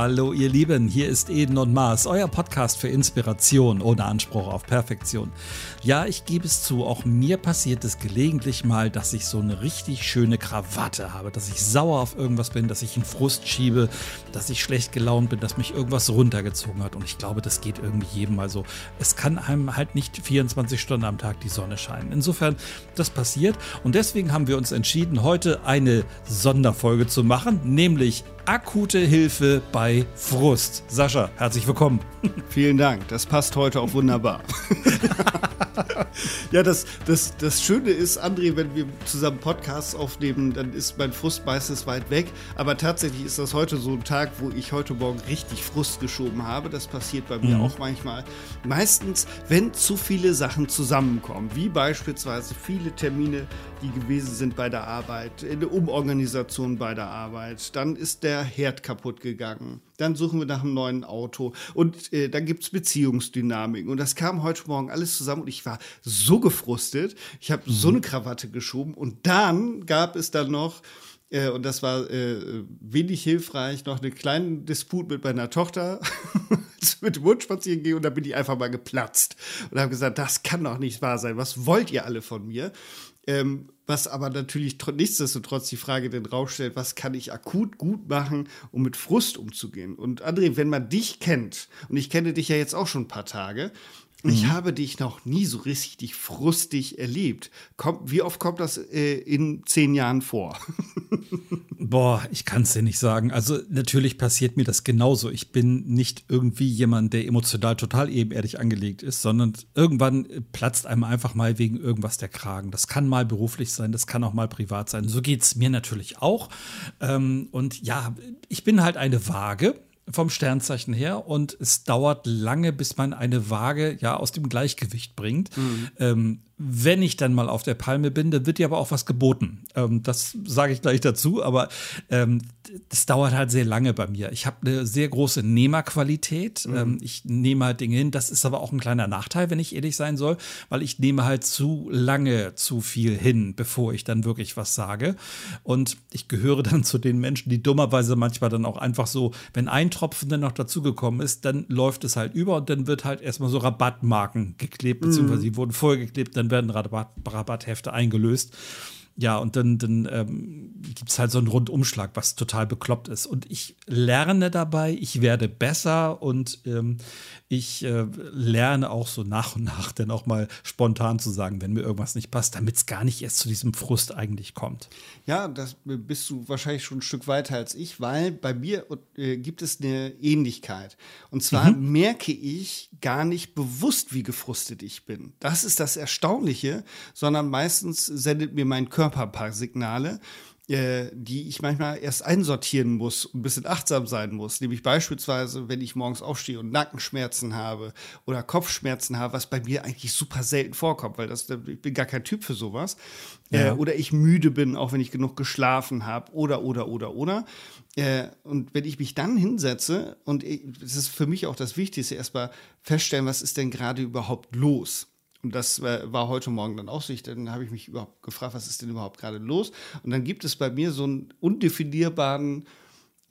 Hallo ihr Lieben, hier ist Eden und Mars, euer Podcast für Inspiration ohne Anspruch auf Perfektion. Ja, ich gebe es zu, auch mir passiert es gelegentlich mal, dass ich so eine richtig schöne Krawatte habe, dass ich sauer auf irgendwas bin, dass ich einen Frust schiebe, dass ich schlecht gelaunt bin, dass mich irgendwas runtergezogen hat und ich glaube, das geht irgendwie jedem mal so. Es kann einem halt nicht 24 Stunden am Tag die Sonne scheinen. Insofern, das passiert und deswegen haben wir uns entschieden, heute eine Sonderfolge zu machen, nämlich akute Hilfe bei Frust. Sascha, herzlich willkommen. Vielen Dank, das passt heute auch wunderbar. ja, das, das, das Schöne ist, André, wenn wir zusammen Podcasts aufnehmen, dann ist mein Frust meistens weit weg. Aber tatsächlich ist das heute so ein Tag, wo ich heute Morgen richtig Frust geschoben habe. Das passiert bei mir mhm. auch manchmal. Meistens, wenn zu viele Sachen zusammenkommen, wie beispielsweise viele Termine, die gewesen sind bei der Arbeit, eine Umorganisation bei der Arbeit, dann ist der Herd kaputt gegangen dann suchen wir nach einem neuen Auto und äh, dann gibt es Beziehungsdynamik. Und das kam heute Morgen alles zusammen und ich war so gefrustet. Ich habe mhm. so eine Krawatte geschoben und dann gab es dann noch äh, und das war äh, wenig hilfreich, noch einen kleinen Disput mit meiner Tochter, mit dem Hund spazieren gehen und da bin ich einfach mal geplatzt und habe gesagt, das kann doch nicht wahr sein. Was wollt ihr alle von mir? Ähm, was aber natürlich nichtsdestotrotz die Frage den Raum stellt, was kann ich akut gut machen, um mit Frust umzugehen? Und André, wenn man dich kennt, und ich kenne dich ja jetzt auch schon ein paar Tage, Mhm. Ich habe dich noch nie so richtig frustig erlebt. Kommt, wie oft kommt das äh, in zehn Jahren vor? Boah, ich kann es dir nicht sagen. Also natürlich passiert mir das genauso. Ich bin nicht irgendwie jemand, der emotional total ebenerdig angelegt ist, sondern irgendwann platzt einem einfach mal wegen irgendwas der Kragen. Das kann mal beruflich sein, das kann auch mal privat sein. So geht es mir natürlich auch. Ähm, und ja, ich bin halt eine Waage vom Sternzeichen her und es dauert lange, bis man eine Waage ja aus dem Gleichgewicht bringt. Mhm. Ähm, wenn ich dann mal auf der Palme bin, dann wird dir aber auch was geboten. Ähm, das sage ich gleich dazu, aber ähm, das dauert halt sehr lange bei mir. Ich habe eine sehr große Nehmerqualität. Mhm. Ähm, ich nehme halt Dinge hin. Das ist aber auch ein kleiner Nachteil, wenn ich ehrlich sein soll, weil ich nehme halt zu lange zu viel hin, bevor ich dann wirklich was sage. Und ich gehöre dann zu den Menschen, die dummerweise manchmal dann auch einfach so, wenn ein Tropfen dann noch dazugekommen ist, dann läuft es halt über und dann wird halt erstmal so Rabattmarken geklebt, beziehungsweise mhm. die wurden vorgeklebt, dann werden Rabatt, Rabatthefte eingelöst. Ja, und dann, dann ähm, gibt es halt so einen Rundumschlag, was total bekloppt ist. Und ich lerne dabei, ich werde besser und ähm, ich äh, lerne auch so nach und nach dann auch mal spontan zu sagen, wenn mir irgendwas nicht passt, damit es gar nicht erst zu diesem Frust eigentlich kommt. Ja, das bist du wahrscheinlich schon ein Stück weiter als ich, weil bei mir äh, gibt es eine Ähnlichkeit. Und zwar mhm. merke ich gar nicht bewusst, wie gefrustet ich bin. Das ist das Erstaunliche, sondern meistens sendet mir mein Körper ein paar Signale äh, die ich manchmal erst einsortieren muss und ein bisschen achtsam sein muss. Nämlich beispielsweise, wenn ich morgens aufstehe und Nackenschmerzen habe oder Kopfschmerzen habe, was bei mir eigentlich super selten vorkommt, weil das, ich bin gar kein Typ für sowas. Äh, ja. Oder ich müde bin, auch wenn ich genug geschlafen habe oder, oder, oder, oder. Äh, und wenn ich mich dann hinsetze, und das ist für mich auch das Wichtigste, erstmal feststellen, was ist denn gerade überhaupt los? Und das war heute Morgen dann auch so. Dann habe ich mich überhaupt gefragt, was ist denn überhaupt gerade los? Und dann gibt es bei mir so einen undefinierbaren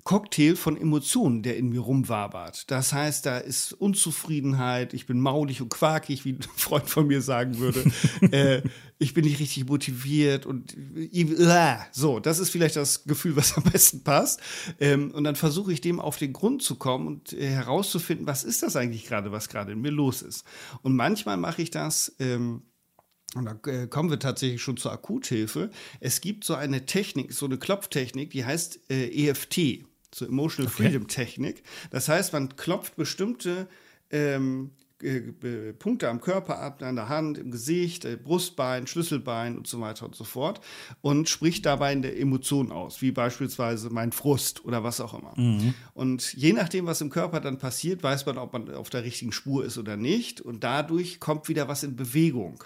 Cocktail von Emotionen, der in mir rumwabert. Das heißt, da ist Unzufriedenheit, ich bin maulig und quakig, wie ein Freund von mir sagen würde. äh, ich bin nicht richtig motiviert und äh, so, das ist vielleicht das Gefühl, was am besten passt. Ähm, und dann versuche ich dem auf den Grund zu kommen und äh, herauszufinden, was ist das eigentlich gerade, was gerade in mir los ist. Und manchmal mache ich das. Ähm, und da äh, kommen wir tatsächlich schon zur Akuthilfe. Es gibt so eine Technik, so eine Klopftechnik, die heißt äh, EFT zur Emotional okay. Freedom Technik. Das heißt, man klopft bestimmte ähm, äh, Punkte am Körper ab, an der Hand, im Gesicht, äh, Brustbein, Schlüsselbein und so weiter und so fort und spricht dabei in der Emotion aus, wie beispielsweise mein Frust oder was auch immer. Mhm. Und je nachdem, was im Körper dann passiert, weiß man, ob man auf der richtigen Spur ist oder nicht und dadurch kommt wieder was in Bewegung.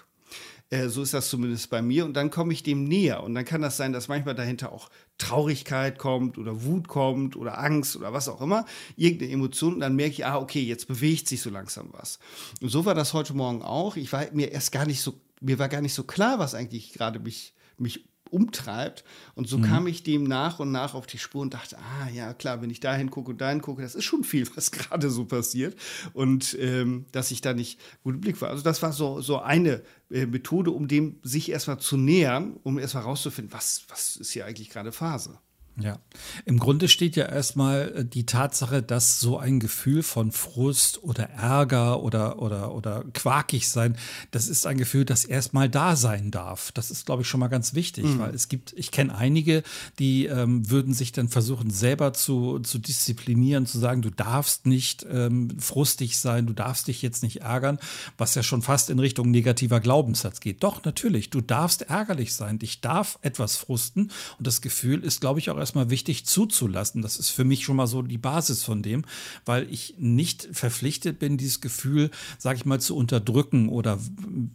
Äh, so ist das zumindest bei mir. Und dann komme ich dem näher. Und dann kann das sein, dass manchmal dahinter auch Traurigkeit kommt oder Wut kommt oder Angst oder was auch immer. Irgendeine Emotion. Und dann merke ich, ah, okay, jetzt bewegt sich so langsam was. Und so war das heute Morgen auch. Ich war mir erst gar nicht so, mir war gar nicht so klar, was eigentlich gerade mich, mich umtreibt. Und so mhm. kam ich dem nach und nach auf die Spur und dachte, ah ja, klar, wenn ich dahin gucke und dahin gucke, das ist schon viel, was gerade so passiert. Und ähm, dass ich da nicht gut im Blick war. Also das war so, so eine äh, Methode, um dem sich erstmal zu nähern, um erstmal rauszufinden, was, was ist hier eigentlich gerade Phase. Ja, im Grunde steht ja erstmal äh, die Tatsache, dass so ein Gefühl von Frust oder Ärger oder, oder, oder quakig sein, das ist ein Gefühl, das erstmal da sein darf. Das ist, glaube ich, schon mal ganz wichtig, mhm. weil es gibt, ich kenne einige, die ähm, würden sich dann versuchen, selber zu, zu disziplinieren, zu sagen, du darfst nicht ähm, frustig sein, du darfst dich jetzt nicht ärgern, was ja schon fast in Richtung negativer Glaubenssatz geht. Doch, natürlich, du darfst ärgerlich sein, dich darf etwas frusten und das Gefühl ist, glaube ich, auch erstmal wichtig zuzulassen. Das ist für mich schon mal so die Basis von dem, weil ich nicht verpflichtet bin, dieses Gefühl, sage ich mal, zu unterdrücken oder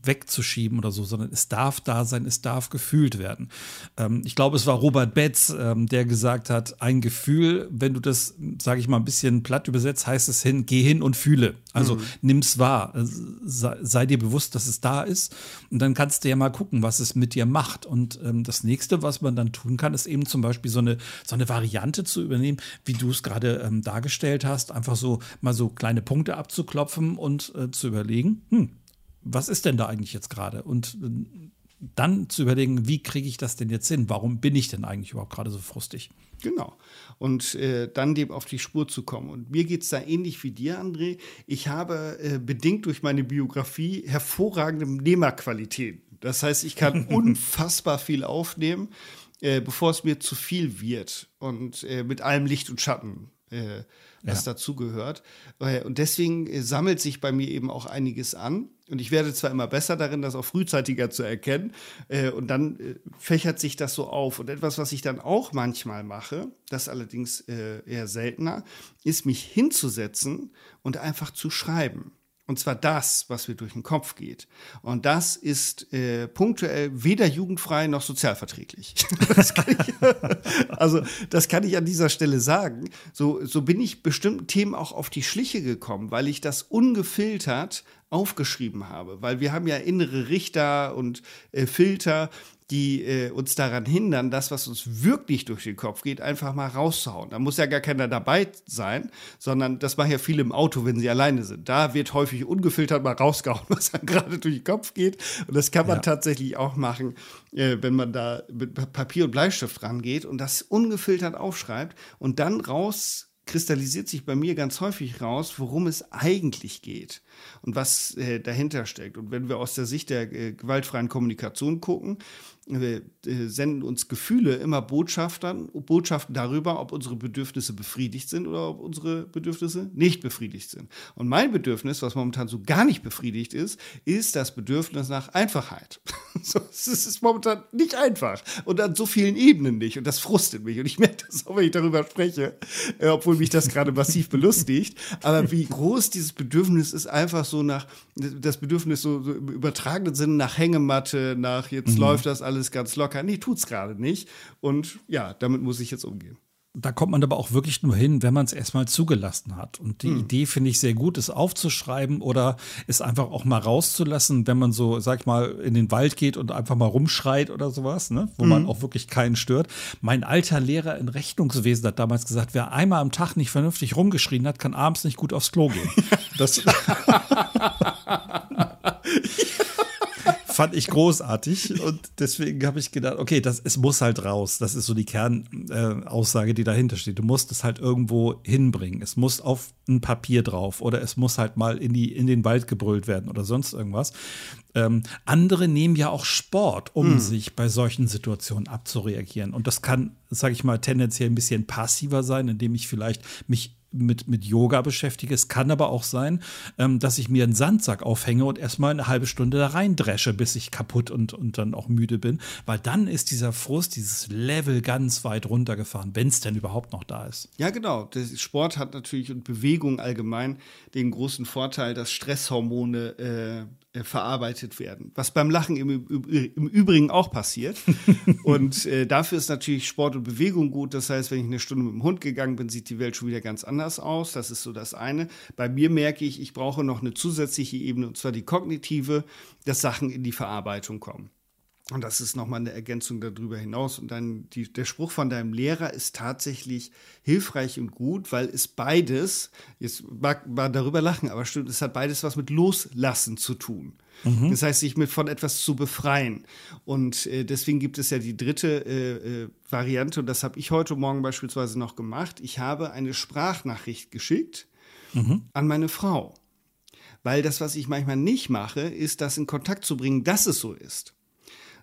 wegzuschieben oder so, sondern es darf da sein, es darf gefühlt werden. Ähm, ich glaube, es war Robert Betz, ähm, der gesagt hat, ein Gefühl, wenn du das, sage ich mal, ein bisschen platt übersetzt, heißt es hin, geh hin und fühle. Also mhm. nimm's wahr, äh, sei, sei, dir bewusst, dass es da ist und dann kannst du ja mal gucken, was es mit dir macht. Und ähm, das nächste, was man dann tun kann, ist eben zum Beispiel so eine so eine Variante zu übernehmen, wie du es gerade ähm, dargestellt hast, einfach so mal so kleine Punkte abzuklopfen und äh, zu überlegen, hm, was ist denn da eigentlich jetzt gerade? Und äh, dann zu überlegen, wie kriege ich das denn jetzt hin? Warum bin ich denn eigentlich überhaupt gerade so frustig? Genau. Und äh, dann dem auf die Spur zu kommen. Und mir geht es da ähnlich wie dir, André. Ich habe äh, bedingt durch meine Biografie hervorragende Nehmerqualitäten. Das heißt, ich kann unfassbar viel aufnehmen äh, bevor es mir zu viel wird und äh, mit allem Licht und Schatten, äh, was ja. dazugehört. Äh, und deswegen äh, sammelt sich bei mir eben auch einiges an. Und ich werde zwar immer besser darin, das auch frühzeitiger zu erkennen. Und dann fächert sich das so auf. Und etwas, was ich dann auch manchmal mache, das allerdings eher seltener, ist mich hinzusetzen und einfach zu schreiben. Und zwar das, was mir durch den Kopf geht. Und das ist äh, punktuell weder jugendfrei noch sozialverträglich. das ich, also das kann ich an dieser Stelle sagen. So, so bin ich bestimmten Themen auch auf die Schliche gekommen, weil ich das ungefiltert aufgeschrieben habe, weil wir haben ja innere Richter und äh, Filter, die äh, uns daran hindern, das, was uns wirklich durch den Kopf geht, einfach mal rauszuhauen. Da muss ja gar keiner dabei sein, sondern das machen ja viele im Auto, wenn sie alleine sind. Da wird häufig ungefiltert mal rausgehauen, was dann gerade durch den Kopf geht. Und das kann man ja. tatsächlich auch machen, äh, wenn man da mit Papier und Bleistift rangeht und das ungefiltert aufschreibt und dann raus kristallisiert sich bei mir ganz häufig raus, worum es eigentlich geht und was äh, dahinter steckt. Und wenn wir aus der Sicht der äh, gewaltfreien Kommunikation gucken, äh, senden uns Gefühle immer Botschaftern, Botschaften darüber, ob unsere Bedürfnisse befriedigt sind oder ob unsere Bedürfnisse nicht befriedigt sind. Und mein Bedürfnis, was momentan so gar nicht befriedigt ist, ist das Bedürfnis nach Einfachheit. so, es ist momentan nicht einfach und an so vielen Ebenen nicht. Und das frustet mich. Und ich merke das auch, wenn ich darüber spreche, äh, obwohl mich das gerade massiv belustigt. Aber wie groß dieses Bedürfnis ist, einfach so nach, das Bedürfnis so, so im übertragenen Sinne nach Hängematte, nach jetzt mhm. läuft das alles alles ganz locker. Nee, tut's gerade nicht. Und ja, damit muss ich jetzt umgehen. Da kommt man aber auch wirklich nur hin, wenn man es erstmal zugelassen hat. Und die hm. Idee finde ich sehr gut, es aufzuschreiben oder es einfach auch mal rauszulassen, wenn man so, sag ich mal, in den Wald geht und einfach mal rumschreit oder sowas, ne? wo hm. man auch wirklich keinen stört. Mein alter Lehrer in Rechnungswesen hat damals gesagt, wer einmal am Tag nicht vernünftig rumgeschrien hat, kann abends nicht gut aufs Klo gehen. das fand ich großartig und deswegen habe ich gedacht, okay, das, es muss halt raus. Das ist so die Kernaussage, äh, die dahinter steht. Du musst es halt irgendwo hinbringen. Es muss auf ein Papier drauf oder es muss halt mal in, die, in den Wald gebrüllt werden oder sonst irgendwas. Ähm, andere nehmen ja auch Sport, um hm. sich bei solchen Situationen abzureagieren. Und das kann, sage ich mal, tendenziell ein bisschen passiver sein, indem ich vielleicht mich mit, mit Yoga beschäftige. Es kann aber auch sein, ähm, dass ich mir einen Sandsack aufhänge und erstmal eine halbe Stunde da reindresche, bis ich kaputt und, und dann auch müde bin. Weil dann ist dieser Frust, dieses Level ganz weit runtergefahren, wenn es denn überhaupt noch da ist. Ja, genau. Der Sport hat natürlich und Bewegung allgemein den großen Vorteil, dass Stresshormone äh, verarbeitet werden. Was beim Lachen im, im Übrigen auch passiert. und äh, dafür ist natürlich Sport und Bewegung gut. Das heißt, wenn ich eine Stunde mit dem Hund gegangen bin, sieht die Welt schon wieder ganz anders aus. Das ist so das eine. Bei mir merke ich, ich brauche noch eine zusätzliche Ebene, und zwar die kognitive, dass Sachen in die Verarbeitung kommen. Und das ist nochmal eine Ergänzung darüber hinaus. Und dann die, der Spruch von deinem Lehrer ist tatsächlich hilfreich und gut, weil es beides, jetzt mag man darüber lachen, aber stimmt, es hat beides was mit Loslassen zu tun. Mhm. Das heißt, sich mit von etwas zu befreien. Und äh, deswegen gibt es ja die dritte äh, äh, Variante, und das habe ich heute Morgen beispielsweise noch gemacht. Ich habe eine Sprachnachricht geschickt mhm. an meine Frau. Weil das, was ich manchmal nicht mache, ist, das in Kontakt zu bringen, dass es so ist.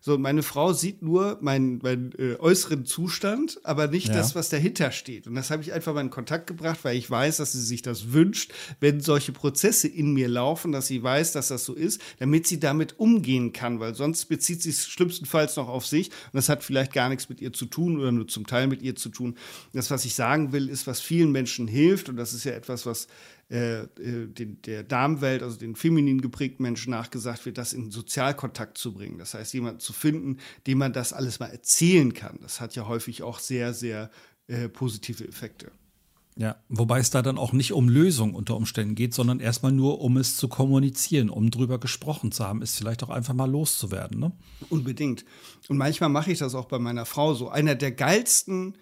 So, meine Frau sieht nur meinen, meinen äh, äußeren Zustand, aber nicht ja. das, was dahinter steht. Und das habe ich einfach mal in Kontakt gebracht, weil ich weiß, dass sie sich das wünscht, wenn solche Prozesse in mir laufen, dass sie weiß, dass das so ist, damit sie damit umgehen kann, weil sonst bezieht sie es schlimmstenfalls noch auf sich und das hat vielleicht gar nichts mit ihr zu tun oder nur zum Teil mit ihr zu tun. Das, was ich sagen will, ist, was vielen Menschen hilft und das ist ja etwas, was äh, äh, den, der Damenwelt, also den feminin geprägten Menschen nachgesagt wird, das in Sozialkontakt zu bringen. Das heißt, jemanden zu finden, dem man das alles mal erzählen kann. Das hat ja häufig auch sehr, sehr äh, positive Effekte. Ja, wobei es da dann auch nicht um Lösung unter Umständen geht, sondern erstmal nur um es zu kommunizieren, um drüber gesprochen zu haben, ist vielleicht auch einfach mal loszuwerden. Ne? Unbedingt. Und manchmal mache ich das auch bei meiner Frau so. Einer der geilsten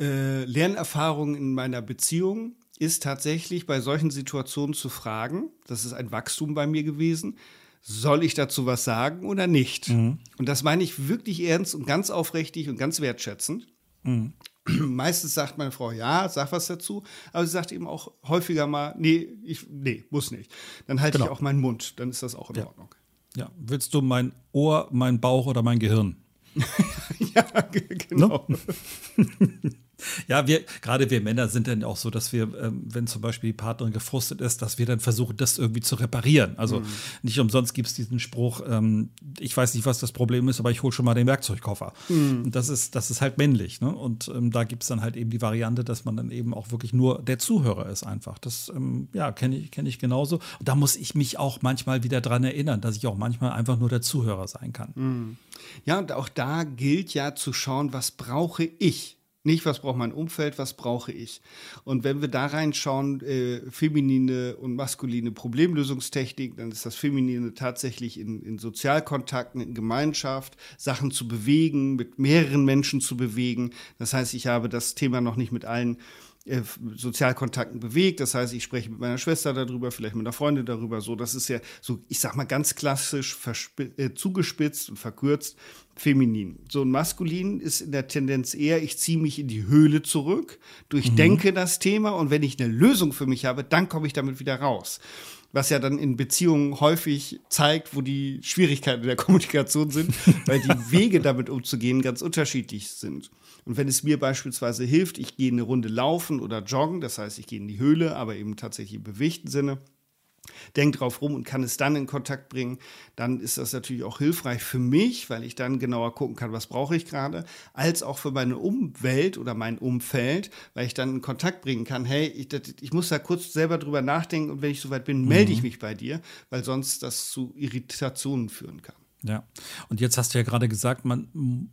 äh, Lernerfahrungen in meiner Beziehung ist tatsächlich bei solchen Situationen zu fragen, das ist ein Wachstum bei mir gewesen, soll ich dazu was sagen oder nicht? Mhm. Und das meine ich wirklich ernst und ganz aufrichtig und ganz wertschätzend. Mhm. Meistens sagt meine Frau, ja, sag was dazu, aber sie sagt eben auch häufiger mal, nee, ich, nee, muss nicht. Dann halte genau. ich auch meinen Mund, dann ist das auch in ja. Ordnung. Ja, willst du mein Ohr, mein Bauch oder mein Gehirn? ja, genau. No? Ja, wir, gerade wir Männer sind dann auch so, dass wir, ähm, wenn zum Beispiel die Partnerin gefrustet ist, dass wir dann versuchen, das irgendwie zu reparieren. Also mhm. nicht umsonst gibt es diesen Spruch, ähm, ich weiß nicht, was das Problem ist, aber ich hole schon mal den Werkzeugkoffer. Mhm. Und das ist, das ist halt männlich. Ne? Und ähm, da gibt es dann halt eben die Variante, dass man dann eben auch wirklich nur der Zuhörer ist einfach. Das, ähm, ja, kenne ich, kenn ich genauso. Und da muss ich mich auch manchmal wieder dran erinnern, dass ich auch manchmal einfach nur der Zuhörer sein kann. Mhm. Ja, und auch da gilt ja zu schauen, was brauche ich? Nicht, was braucht mein Umfeld, was brauche ich? Und wenn wir da reinschauen, äh, feminine und maskuline Problemlösungstechnik, dann ist das Feminine tatsächlich in, in Sozialkontakten, in Gemeinschaft, Sachen zu bewegen, mit mehreren Menschen zu bewegen. Das heißt, ich habe das Thema noch nicht mit allen äh, Sozialkontakten bewegt. Das heißt, ich spreche mit meiner Schwester darüber, vielleicht mit einer Freundin darüber. So, das ist ja so, ich sag mal ganz klassisch äh, zugespitzt und verkürzt feminin. So ein maskulin ist in der Tendenz eher, ich ziehe mich in die Höhle zurück, durchdenke mhm. das Thema und wenn ich eine Lösung für mich habe, dann komme ich damit wieder raus was ja dann in Beziehungen häufig zeigt, wo die Schwierigkeiten der Kommunikation sind, weil die Wege damit umzugehen ganz unterschiedlich sind. Und wenn es mir beispielsweise hilft, ich gehe eine Runde laufen oder joggen, das heißt, ich gehe in die Höhle, aber eben tatsächlich im bewegten Sinne, denke drauf rum und kann es dann in Kontakt bringen, dann ist das natürlich auch hilfreich für mich, weil ich dann genauer gucken kann, was brauche ich gerade, als auch für meine Umwelt oder mein Umfeld, weil ich dann in Kontakt bringen kann, hey, ich, ich muss da kurz selber drüber nachdenken und wenn ich soweit bin, melde ich mhm. mich bei dir, weil sonst das zu Irritationen führen kann. Ja, und jetzt hast du ja gerade gesagt, man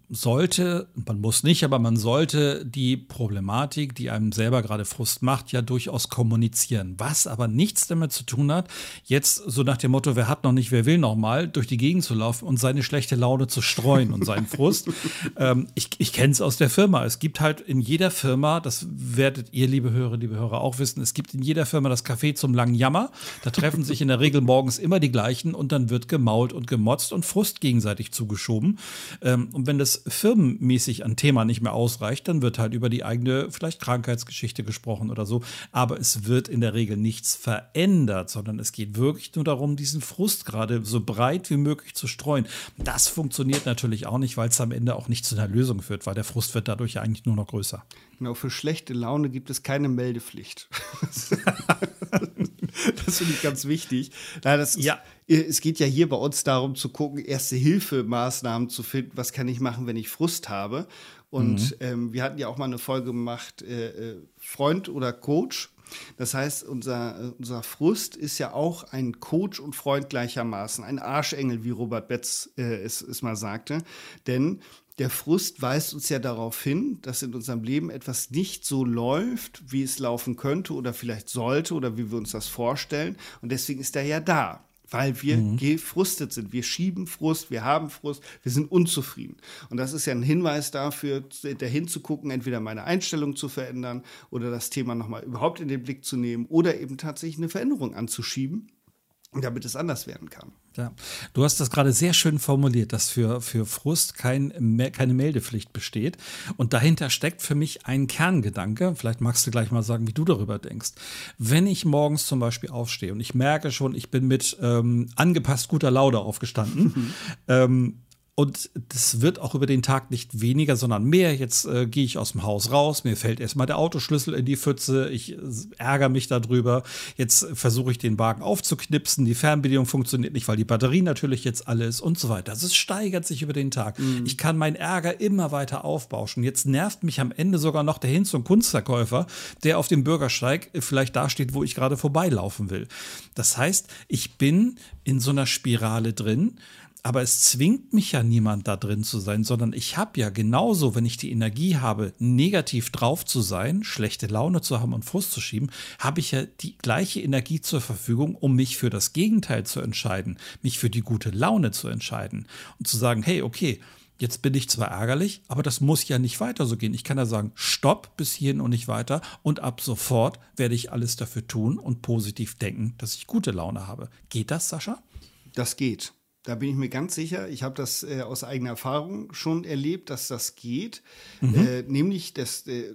sollte, man muss nicht, aber man sollte die Problematik, die einem selber gerade Frust macht, ja durchaus kommunizieren. Was aber nichts damit zu tun hat, jetzt so nach dem Motto, wer hat noch nicht, wer will noch mal, durch die Gegend zu laufen und seine schlechte Laune zu streuen und seinen Frust. ähm, ich ich kenne es aus der Firma. Es gibt halt in jeder Firma, das werdet ihr, liebe Hörer, liebe Hörer, auch wissen, es gibt in jeder Firma das Café zum langen Jammer. Da treffen sich in der Regel morgens immer die gleichen und dann wird gemault und gemotzt und Frust gegenseitig zugeschoben. Ähm, und wenn das firmenmäßig an Thema nicht mehr ausreicht, dann wird halt über die eigene vielleicht Krankheitsgeschichte gesprochen oder so. Aber es wird in der Regel nichts verändert, sondern es geht wirklich nur darum, diesen Frust gerade so breit wie möglich zu streuen. Das funktioniert natürlich auch nicht, weil es am Ende auch nicht zu einer Lösung führt, weil der Frust wird dadurch ja eigentlich nur noch größer. Genau, für schlechte Laune gibt es keine Meldepflicht. das finde ich ganz wichtig. Na, das ist, ja. Es geht ja hier bei uns darum zu gucken, Erste-Hilfe-Maßnahmen zu finden. Was kann ich machen, wenn ich Frust habe? Und mhm. ähm, wir hatten ja auch mal eine Folge gemacht, äh, äh Freund oder Coach. Das heißt, unser, äh, unser Frust ist ja auch ein Coach und Freund gleichermaßen, ein Arschengel, wie Robert Betz äh, es, es mal sagte. Denn der Frust weist uns ja darauf hin, dass in unserem Leben etwas nicht so läuft, wie es laufen könnte oder vielleicht sollte oder wie wir uns das vorstellen. Und deswegen ist er ja da. weil wir mhm. gefrustet sind. Wir schieben Frust, wir haben Frust, wir sind unzufrieden. Und das ist ja ein Hinweis dafür, dahin zu gucken, entweder meine Einstellung zu verändern oder das Thema nochmal überhaupt in den Blick zu nehmen oder eben tatsächlich eine Veränderung anzuschieben damit es anders werden kann. Ja, du hast das gerade sehr schön formuliert, dass für, für Frust kein, keine Meldepflicht besteht. Und dahinter steckt für mich ein Kerngedanke. Vielleicht magst du gleich mal sagen, wie du darüber denkst. Wenn ich morgens zum Beispiel aufstehe und ich merke schon, ich bin mit ähm, angepasst guter Laune aufgestanden, ähm, und das wird auch über den Tag nicht weniger, sondern mehr. Jetzt äh, gehe ich aus dem Haus raus, mir fällt erstmal der Autoschlüssel in die Pfütze, ich äh, ärgere mich darüber. Jetzt versuche ich den Wagen aufzuknipsen, die Fernbedienung funktioniert nicht, weil die Batterie natürlich jetzt alle ist und so weiter. Also es steigert sich über den Tag. Mhm. Ich kann meinen Ärger immer weiter aufbauschen. Jetzt nervt mich am Ende sogar noch der Hinz- und Kunstverkäufer, der auf dem Bürgersteig vielleicht da steht, wo ich gerade vorbeilaufen will. Das heißt, ich bin in so einer Spirale drin aber es zwingt mich ja niemand da drin zu sein, sondern ich habe ja genauso, wenn ich die Energie habe, negativ drauf zu sein, schlechte Laune zu haben und Frust zu schieben, habe ich ja die gleiche Energie zur Verfügung, um mich für das Gegenteil zu entscheiden, mich für die gute Laune zu entscheiden und zu sagen, hey, okay, Jetzt bin ich zwar ärgerlich, aber das muss ja nicht weiter so gehen. Ich kann ja sagen, stopp bis hierhin und nicht weiter. Und ab sofort werde ich alles dafür tun und positiv denken, dass ich gute Laune habe. Geht das, Sascha? Das geht. Da bin ich mir ganz sicher. Ich habe das äh, aus eigener Erfahrung schon erlebt, dass das geht. Mhm. Äh, nämlich, dass äh,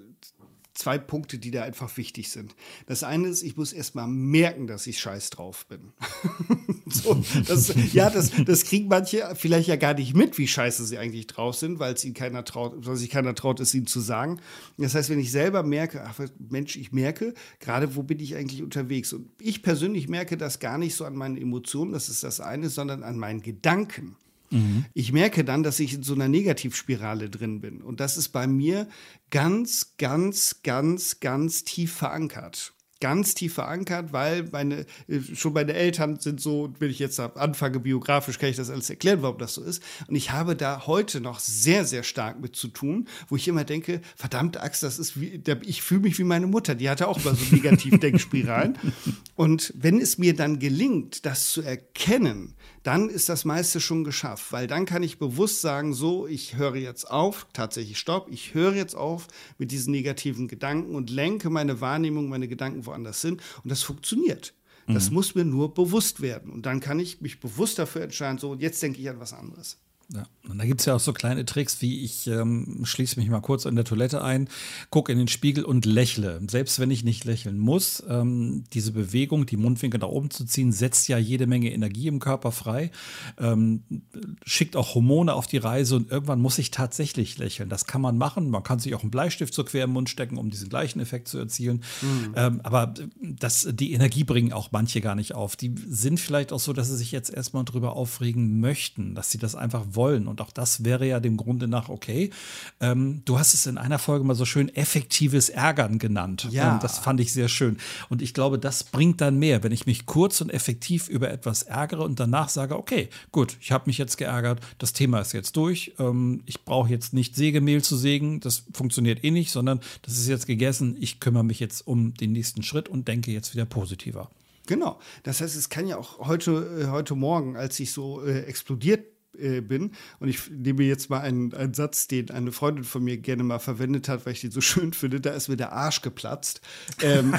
zwei Punkte, die da einfach wichtig sind. Das eine ist, ich muss erstmal merken, dass ich scheiß drauf bin. so, das, ja, das, das kriegen manche vielleicht ja gar nicht mit, wie scheiße sie eigentlich drauf sind, weil es ihnen keiner traut, weil sich keiner traut, es ihnen zu sagen. Das heißt, wenn ich selber merke, ach Mensch, ich merke, gerade wo bin ich eigentlich unterwegs? Und ich persönlich merke das gar nicht so an meinen Emotionen, das ist das eine, sondern an meinen Gedanken. Mhm. Ich merke dann, dass ich in so einer Negativspirale drin bin. Und das ist bei mir ganz, ganz, ganz, ganz tief verankert ganz tief verankert, weil meine, äh, schon meine Eltern sind so, wenn ich jetzt anfange, biografisch kann ich das alles erklären, warum das so ist. Und ich habe da heute noch sehr, sehr stark mit zu tun, wo ich immer denke, verdammt Axt, das ist wie, ich fühle mich wie meine Mutter, die hatte auch immer so Negativdenkspiralen. Und wenn es mir dann gelingt, das zu erkennen, dann ist das meiste schon geschafft, weil dann kann ich bewusst sagen, so, ich höre jetzt auf, tatsächlich stopp, ich höre jetzt auf mit diesen negativen Gedanken und lenke meine Wahrnehmung, meine Gedanken woanders hin und das funktioniert. Das mhm. muss mir nur bewusst werden und dann kann ich mich bewusst dafür entscheiden, so, jetzt denke ich an was anderes. Ja. Und da gibt es ja auch so kleine Tricks, wie ich ähm, schließe mich mal kurz in der Toilette ein, gucke in den Spiegel und lächle. Selbst wenn ich nicht lächeln muss, ähm, diese Bewegung, die Mundwinkel nach oben zu ziehen, setzt ja jede Menge Energie im Körper frei, ähm, schickt auch Hormone auf die Reise und irgendwann muss ich tatsächlich lächeln. Das kann man machen. Man kann sich auch einen Bleistift so quer im Mund stecken, um diesen gleichen Effekt zu erzielen. Mhm. Ähm, aber das, die Energie bringen auch manche gar nicht auf. Die sind vielleicht auch so, dass sie sich jetzt erstmal drüber aufregen möchten, dass sie das einfach wollen wollen. Und auch das wäre ja dem Grunde nach okay. Ähm, du hast es in einer Folge mal so schön effektives Ärgern genannt. Ja. Und das fand ich sehr schön. Und ich glaube, das bringt dann mehr, wenn ich mich kurz und effektiv über etwas ärgere und danach sage, okay, gut, ich habe mich jetzt geärgert, das Thema ist jetzt durch. Ähm, ich brauche jetzt nicht Sägemehl zu sägen, das funktioniert eh nicht, sondern das ist jetzt gegessen. Ich kümmere mich jetzt um den nächsten Schritt und denke jetzt wieder positiver. Genau. Das heißt, es kann ja auch heute, äh, heute Morgen, als ich so äh, explodiert äh, bin. Und ich nehme jetzt mal einen, einen Satz, den eine Freundin von mir gerne mal verwendet hat, weil ich den so schön finde. Da ist mir der Arsch geplatzt. Ähm,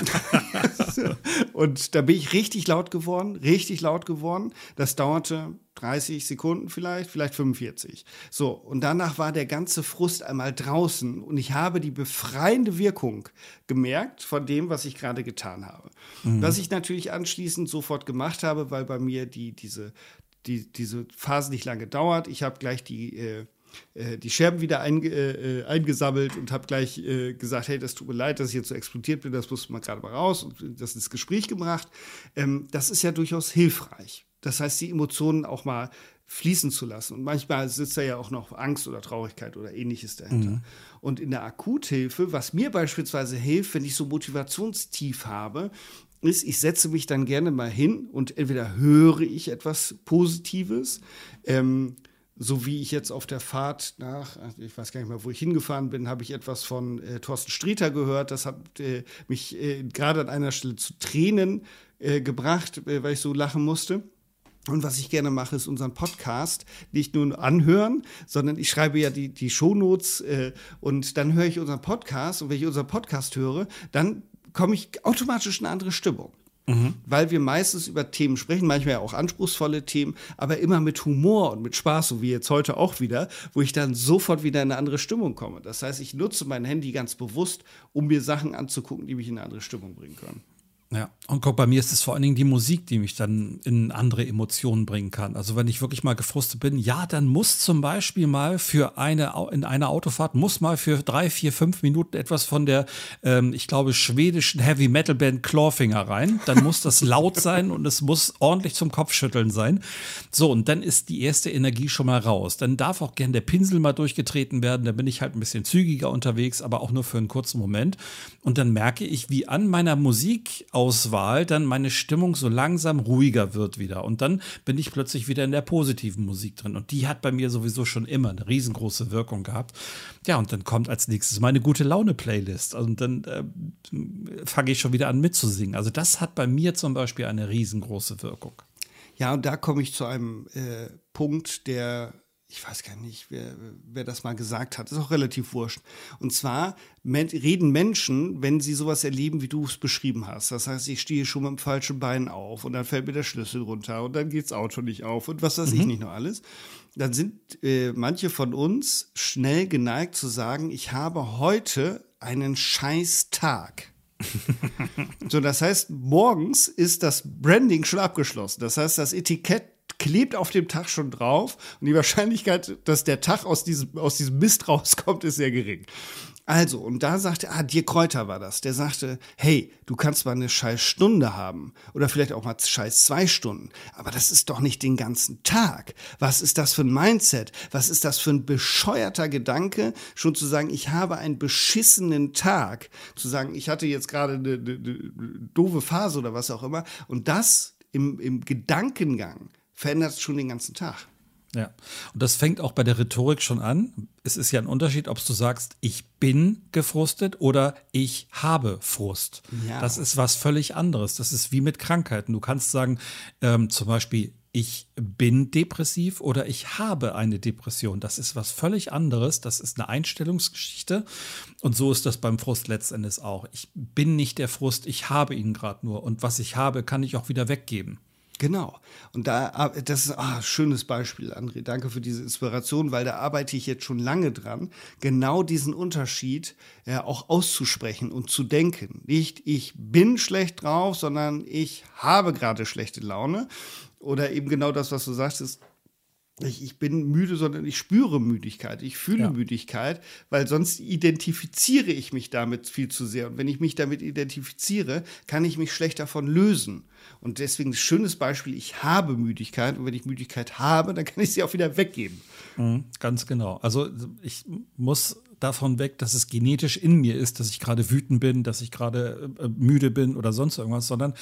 und da bin ich richtig laut geworden, richtig laut geworden. Das dauerte 30 Sekunden vielleicht, vielleicht 45. So, und danach war der ganze Frust einmal draußen und ich habe die befreiende Wirkung gemerkt von dem, was ich gerade getan habe. Mhm. Was ich natürlich anschließend sofort gemacht habe, weil bei mir die, diese, die, diese Phase nicht lange dauert. Ich habe gleich die, äh, äh, die Scherben wieder ein, äh, äh, eingesammelt und habe gleich äh, gesagt, hey, das tut mir leid, dass ich jetzt so explodiert bin, das muss man gerade mal raus und das ins Gespräch gebracht. Ähm, das ist ja durchaus hilfreich. Das heißt, die Emotionen auch mal fließen zu lassen. Und manchmal sitzt da ja auch noch Angst oder Traurigkeit oder ähnliches dahinter. Mhm. Und in der Akuthilfe, was mir beispielsweise hilft, wenn ich so Motivationstief habe, ist, ich setze mich dann gerne mal hin und entweder höre ich etwas Positives, ähm, so wie ich jetzt auf der Fahrt nach, ich weiß gar nicht mehr, wo ich hingefahren bin, habe ich etwas von äh, Thorsten Sträter gehört. Das hat äh, mich äh, gerade an einer Stelle zu Tränen äh, gebracht, äh, weil ich so lachen musste. Und was ich gerne mache, ist unseren Podcast nicht nur anhören, sondern ich schreibe ja die, die Shownotes äh, und dann höre ich unseren Podcast und wenn ich unseren Podcast höre, dann komme ich automatisch in eine andere Stimmung. Mhm. Weil wir meistens über Themen sprechen, manchmal ja auch anspruchsvolle Themen, aber immer mit Humor und mit Spaß, so wie jetzt heute auch wieder, wo ich dann sofort wieder in eine andere Stimmung komme. Das heißt, ich nutze mein Handy ganz bewusst, um mir Sachen anzugucken, die mich in eine andere Stimmung bringen können. Ja, und guck, bei mir ist es vor allen Dingen die Musik, die mich dann in andere Emotionen bringen kann. Also wenn ich wirklich mal gefrustet bin, ja, dann muss zum Beispiel mal für eine, in einer Autofahrt, muss mal für drei, vier, fünf Minuten etwas von der, ähm, ich glaube, schwedischen Heavy Metal Band Clawfinger rein. Dann muss das laut sein und es muss ordentlich zum Kopfschütteln sein. So, und dann ist die erste Energie schon mal raus. Dann darf auch gern der Pinsel mal durchgetreten werden. Dann bin ich halt ein bisschen zügiger unterwegs, aber auch nur für einen kurzen Moment. Und dann merke ich, wie an meiner Musik aus Auswahl dann meine Stimmung so langsam ruhiger wird wieder. Und dann bin ich plötzlich wieder in der positiven Musik drin. Und die hat bei mir sowieso schon immer eine riesengroße Wirkung gehabt. Ja, und dann kommt als nächstes meine gute Laune-Playlist. Und dann äh, fange ich schon wieder an mitzusingen. Also das hat bei mir zum Beispiel eine riesengroße Wirkung. Ja, und da komme ich zu einem äh, Punkt, der ich weiß gar nicht, wer, wer das mal gesagt hat, ist auch relativ wurscht. Und zwar reden Menschen, wenn sie sowas erleben, wie du es beschrieben hast. Das heißt, ich stehe schon mit dem falschen Bein auf und dann fällt mir der Schlüssel runter und dann geht das Auto nicht auf und was weiß mhm. ich nicht noch alles. Dann sind äh, manche von uns schnell geneigt zu sagen, ich habe heute einen scheiß Tag. so, das heißt, morgens ist das Branding schon abgeschlossen. Das heißt, das Etikett klebt auf dem Tag schon drauf und die Wahrscheinlichkeit, dass der Tag aus diesem, aus diesem Mist rauskommt, ist sehr gering. Also, und da sagte, ah, Dirk Kräuter war das, der sagte, hey, du kannst mal eine scheiß Stunde haben oder vielleicht auch mal scheiß zwei Stunden, aber das ist doch nicht den ganzen Tag. Was ist das für ein Mindset? Was ist das für ein bescheuerter Gedanke, schon zu sagen, ich habe einen beschissenen Tag, zu sagen, ich hatte jetzt gerade eine, eine, eine doofe Phase oder was auch immer und das im, im Gedankengang verändert es schon den ganzen Tag. Ja, und das fängt auch bei der Rhetorik schon an. Es ist ja ein Unterschied, ob du sagst, ich bin gefrustet oder ich habe Frust. Ja. Das ist was völlig anderes. Das ist wie mit Krankheiten. Du kannst sagen, ähm, zum Beispiel, ich bin depressiv oder ich habe eine Depression. Das ist was völlig anderes. Das ist eine Einstellungsgeschichte. Und so ist das beim Frust letztendlich auch. Ich bin nicht der Frust, ich habe ihn gerade nur. Und was ich habe, kann ich auch wieder weggeben. Genau. Und da, ah, das ist ein ah, schönes Beispiel, André. Danke für diese Inspiration, weil da arbeite ich jetzt schon lange dran, genau diesen Unterschied ja, auch auszusprechen und zu denken. Nicht ich bin schlecht drauf, sondern ich habe gerade schlechte Laune. Oder eben genau das, was du sagst, ist, ich, ich bin müde, sondern ich spüre Müdigkeit, ich fühle ja. Müdigkeit, weil sonst identifiziere ich mich damit viel zu sehr. Und wenn ich mich damit identifiziere, kann ich mich schlecht davon lösen. Und deswegen ein schönes Beispiel, ich habe Müdigkeit und wenn ich Müdigkeit habe, dann kann ich sie auch wieder weggeben. Mhm, ganz genau. Also ich muss davon weg, dass es genetisch in mir ist, dass ich gerade wütend bin, dass ich gerade äh, müde bin oder sonst irgendwas, sondern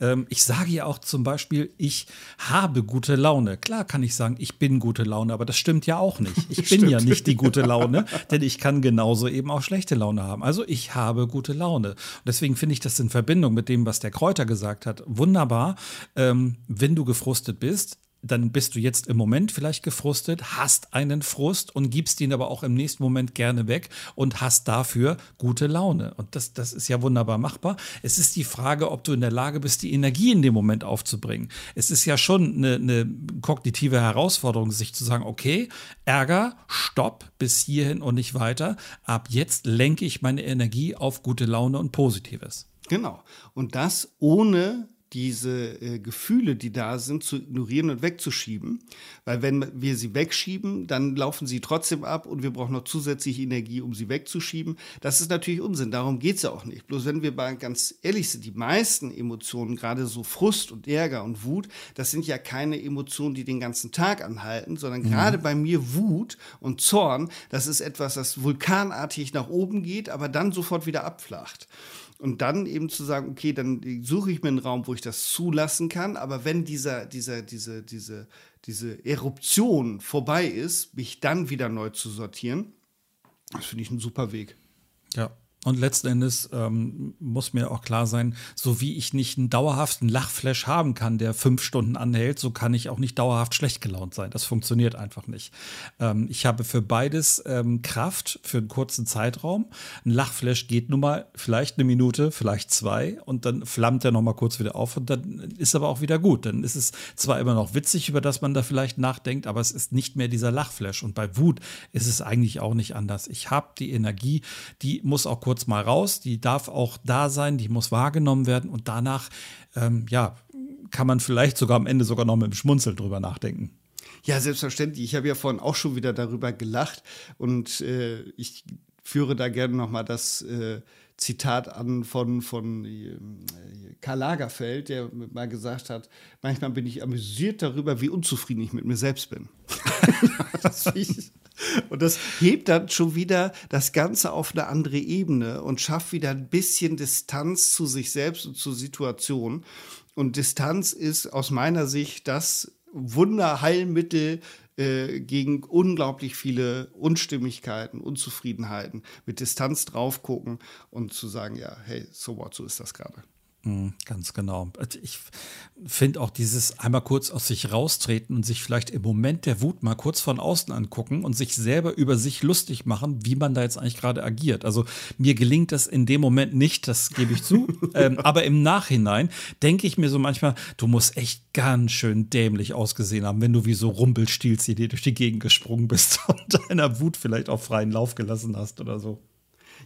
ähm, ich sage ja auch zum Beispiel, ich habe gute Laune. Klar kann ich sagen, ich bin gute Laune, aber das stimmt ja auch nicht. Ich bin ja nicht die gute Laune, denn ich kann genauso eben auch schlechte Laune haben. Also ich habe gute Laune. Und deswegen finde ich das in Verbindung mit dem, was der Kräuter gesagt hat, wunderbar. Ähm, wenn du gefrustet bist, dann bist du jetzt im Moment vielleicht gefrustet, hast einen Frust und gibst ihn aber auch im nächsten Moment gerne weg und hast dafür gute Laune. Und das, das ist ja wunderbar machbar. Es ist die Frage, ob du in der Lage bist, die Energie in dem Moment aufzubringen. Es ist ja schon eine, eine kognitive Herausforderung, sich zu sagen, okay, Ärger, stopp, bis hierhin und nicht weiter. Ab jetzt lenke ich meine Energie auf gute Laune und Positives. Genau. Und das ohne diese äh, Gefühle, die da sind, zu ignorieren und wegzuschieben. Weil wenn wir sie wegschieben, dann laufen sie trotzdem ab und wir brauchen noch zusätzliche Energie, um sie wegzuschieben. Das ist natürlich Unsinn, darum geht es ja auch nicht. Bloß wenn wir mal ganz ehrlich sind, die meisten Emotionen, gerade so Frust und Ärger und Wut, das sind ja keine Emotionen, die den ganzen Tag anhalten, sondern mhm. gerade bei mir Wut und Zorn, das ist etwas, das vulkanartig nach oben geht, aber dann sofort wieder abflacht. Und dann eben zu sagen, okay, dann suche ich mir einen Raum, wo ich das zulassen kann. Aber wenn dieser, dieser, diese, diese, diese Eruption vorbei ist, mich dann wieder neu zu sortieren, das finde ich ein super Weg. Ja, Und letzten Endes ähm, muss mir auch klar sein, so wie ich nicht einen dauerhaften Lachflash haben kann, der fünf Stunden anhält, so kann ich auch nicht dauerhaft schlecht gelaunt sein. Das funktioniert einfach nicht. Ähm, ich habe für beides ähm, Kraft für einen kurzen Zeitraum. Ein Lachflash geht nun mal vielleicht eine Minute, vielleicht zwei und dann flammt er noch mal kurz wieder auf und dann ist aber auch wieder gut. Dann ist es zwar immer noch witzig, über das man da vielleicht nachdenkt, aber es ist nicht mehr dieser Lachflash. Und bei Wut ist es eigentlich auch nicht anders. Ich habe die Energie, die muss auch kurz kurz mal raus, die darf auch da sein, die muss wahrgenommen werden und danach, ähm, ja, kann man vielleicht sogar am Ende sogar noch mit dem Schmunzeln drüber nachdenken. Ja, selbstverständlich. Ich habe ja vorhin auch schon wieder darüber gelacht und äh, ich führe da gerne nochmal das äh, Zitat an von, von äh, Karl Lagerfeld, der mal gesagt hat, manchmal bin ich amüsiert darüber, wie unzufrieden ich mit mir selbst bin. das ich, und das hebt dann schon wieder das Ganze auf eine andere Ebene und schafft wieder ein bisschen Distanz zu sich selbst und zur Situation. Und Distanz ist aus meiner Sicht das Wunderheilmittel äh, gegen unglaublich viele Unstimmigkeiten, Unzufriedenheiten. Mit Distanz drauf gucken und zu sagen, ja, hey, so what, so ist das gerade. Mhm, ganz genau. Also ich finde auch dieses einmal kurz aus sich raustreten und sich vielleicht im Moment der Wut mal kurz von außen angucken und sich selber über sich lustig machen, wie man da jetzt eigentlich gerade agiert. Also mir gelingt das in dem Moment nicht, das gebe ich zu. ähm, aber im Nachhinein denke ich mir so manchmal, du musst echt ganz schön dämlich ausgesehen haben, wenn du wie so Rumpelstilzchen dir durch die Gegend gesprungen bist und deiner Wut vielleicht auch freien Lauf gelassen hast oder so.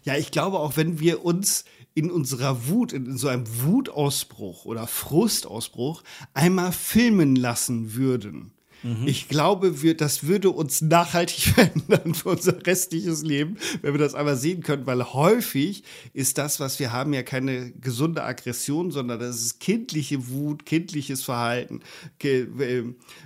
Ja, ich glaube auch, wenn wir uns in unserer Wut, in so einem Wutausbruch oder Frustausbruch einmal filmen lassen würden. Mhm. Ich glaube, wir, das würde uns nachhaltig verändern für unser restliches Leben, wenn wir das einmal sehen können, weil häufig ist das, was wir haben, ja keine gesunde Aggression, sondern das ist kindliche Wut, kindliches Verhalten,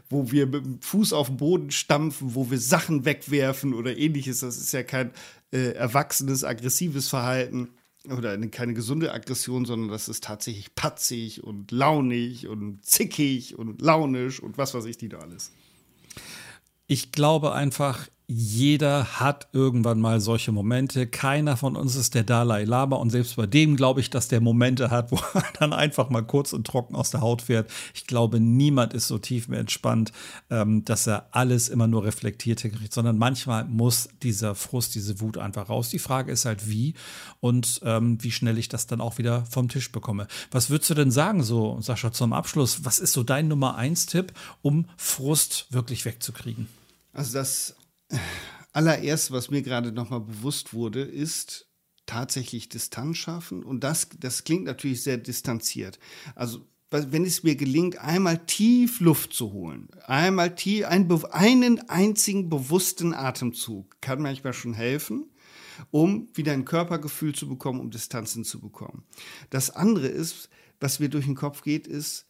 wo wir mit dem Fuß auf den Boden stampfen, wo wir Sachen wegwerfen oder ähnliches. Das ist ja kein äh, erwachsenes, aggressives Verhalten oder keine gesunde Aggression, sondern das ist tatsächlich patzig und launig und zickig und launisch und was weiß ich, die da alles. Ich glaube einfach, jeder hat irgendwann mal solche Momente. Keiner von uns ist der Dalai Lama und selbst bei dem glaube ich, dass der Momente hat, wo er dann einfach mal kurz und trocken aus der Haut fährt. Ich glaube, niemand ist so tief mehr entspannt, ähm, dass er alles immer nur reflektiert kriegt, sondern manchmal muss dieser Frust, diese Wut einfach raus. Die Frage ist halt, wie und ähm, wie schnell ich das dann auch wieder vom Tisch bekomme. Was würdest du denn sagen, so, Sascha, zum Abschluss? Was ist so dein Nummer eins Tipp, um Frust wirklich wegzukriegen? Also das allererst, was mir gerade nochmal bewusst wurde, ist tatsächlich Distanz schaffen. Und das, das klingt natürlich sehr distanziert. Also wenn es mir gelingt, einmal tief Luft zu holen, einmal tief, ein, einen einzigen bewussten Atemzug, kann manchmal schon helfen, um wieder ein Körpergefühl zu bekommen, um Distanzen zu bekommen. Das andere ist, was mir durch den Kopf geht, ist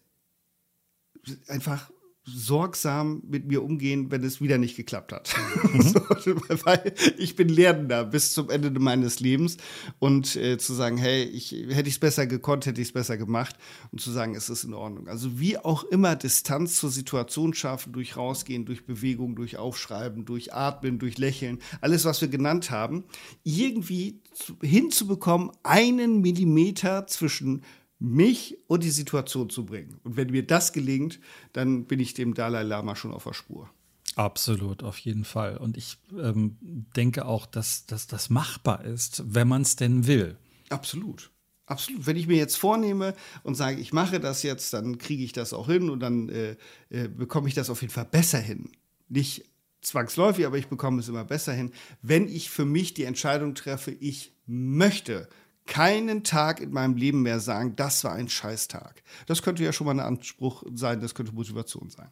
einfach sorgsam mit mir umgehen, wenn es wieder nicht geklappt hat. Mhm. so, weil ich bin Lernender bis zum Ende meines Lebens und äh, zu sagen, hey, ich hätte ich es besser gekonnt, hätte ich es besser gemacht und zu sagen, es ist in Ordnung. Also wie auch immer Distanz zur Situation schaffen, durch rausgehen, durch Bewegung, durch Aufschreiben, durch Atmen, durch Lächeln, alles, was wir genannt haben, irgendwie hinzubekommen, einen Millimeter zwischen mich und die Situation zu bringen. Und wenn mir das gelingt, dann bin ich dem Dalai Lama schon auf der Spur. Absolut, auf jeden Fall. Und ich ähm, denke auch, dass, dass das machbar ist, wenn man es denn will. Absolut. Absolut. Wenn ich mir jetzt vornehme und sage, ich mache das jetzt, dann kriege ich das auch hin und dann äh, äh, bekomme ich das auf jeden Fall besser hin. Nicht zwangsläufig, aber ich bekomme es immer besser hin, wenn ich für mich die Entscheidung treffe, ich möchte keinen Tag in meinem Leben mehr sagen, das war ein Scheißtag. Das könnte ja schon mal ein Anspruch sein, das könnte Motivation sein.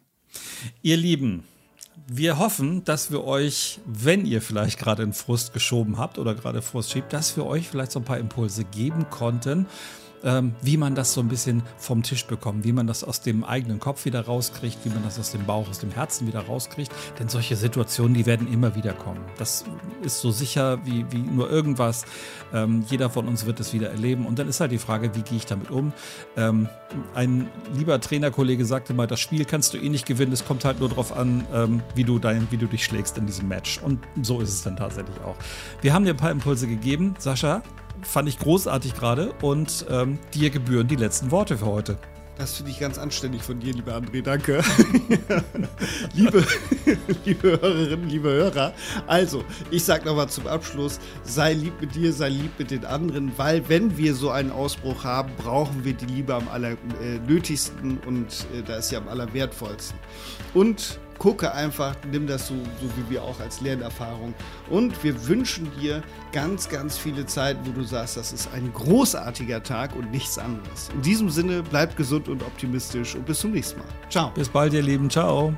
Ihr Lieben, wir hoffen, dass wir euch, wenn ihr vielleicht gerade einen Frust geschoben habt oder gerade Frust schiebt, dass wir euch vielleicht so ein paar Impulse geben konnten ähm, wie man das so ein bisschen vom Tisch bekommt, wie man das aus dem eigenen Kopf wieder rauskriegt, wie man das aus dem Bauch, aus dem Herzen wieder rauskriegt. Denn solche Situationen, die werden immer wieder kommen. Das ist so sicher wie, wie nur irgendwas. Ähm, jeder von uns wird es wieder erleben. Und dann ist halt die Frage, wie gehe ich damit um? Ähm, ein lieber Trainerkollege sagte mal, das Spiel kannst du eh nicht gewinnen, es kommt halt nur darauf an, ähm, wie, du dein, wie du dich schlägst in diesem Match. Und so ist es dann tatsächlich auch. Wir haben dir ein paar Impulse gegeben. Sascha, fand ich großartig gerade und ähm, dir gebühren die letzten Worte für heute. Das finde ich ganz anständig von dir, lieber André, danke. liebe, liebe Hörerinnen, liebe Hörer, also, ich sage nochmal zum Abschluss, sei lieb mit dir, sei lieb mit den anderen, weil wenn wir so einen Ausbruch haben, brauchen wir die Liebe am allernötigsten äh, und äh, da ist sie am allerwertvollsten. Und gucke einfach, nimm das so, so wie wir auch als Lernerfahrung. Und wir wünschen dir ganz, ganz viele Zeit, wo du sagst, das ist ein großartiger Tag und nichts anderes. In diesem Sinne, bleib gesund und optimistisch und bis zum nächsten Mal. Ciao. Bis bald, ihr Lieben. Ciao.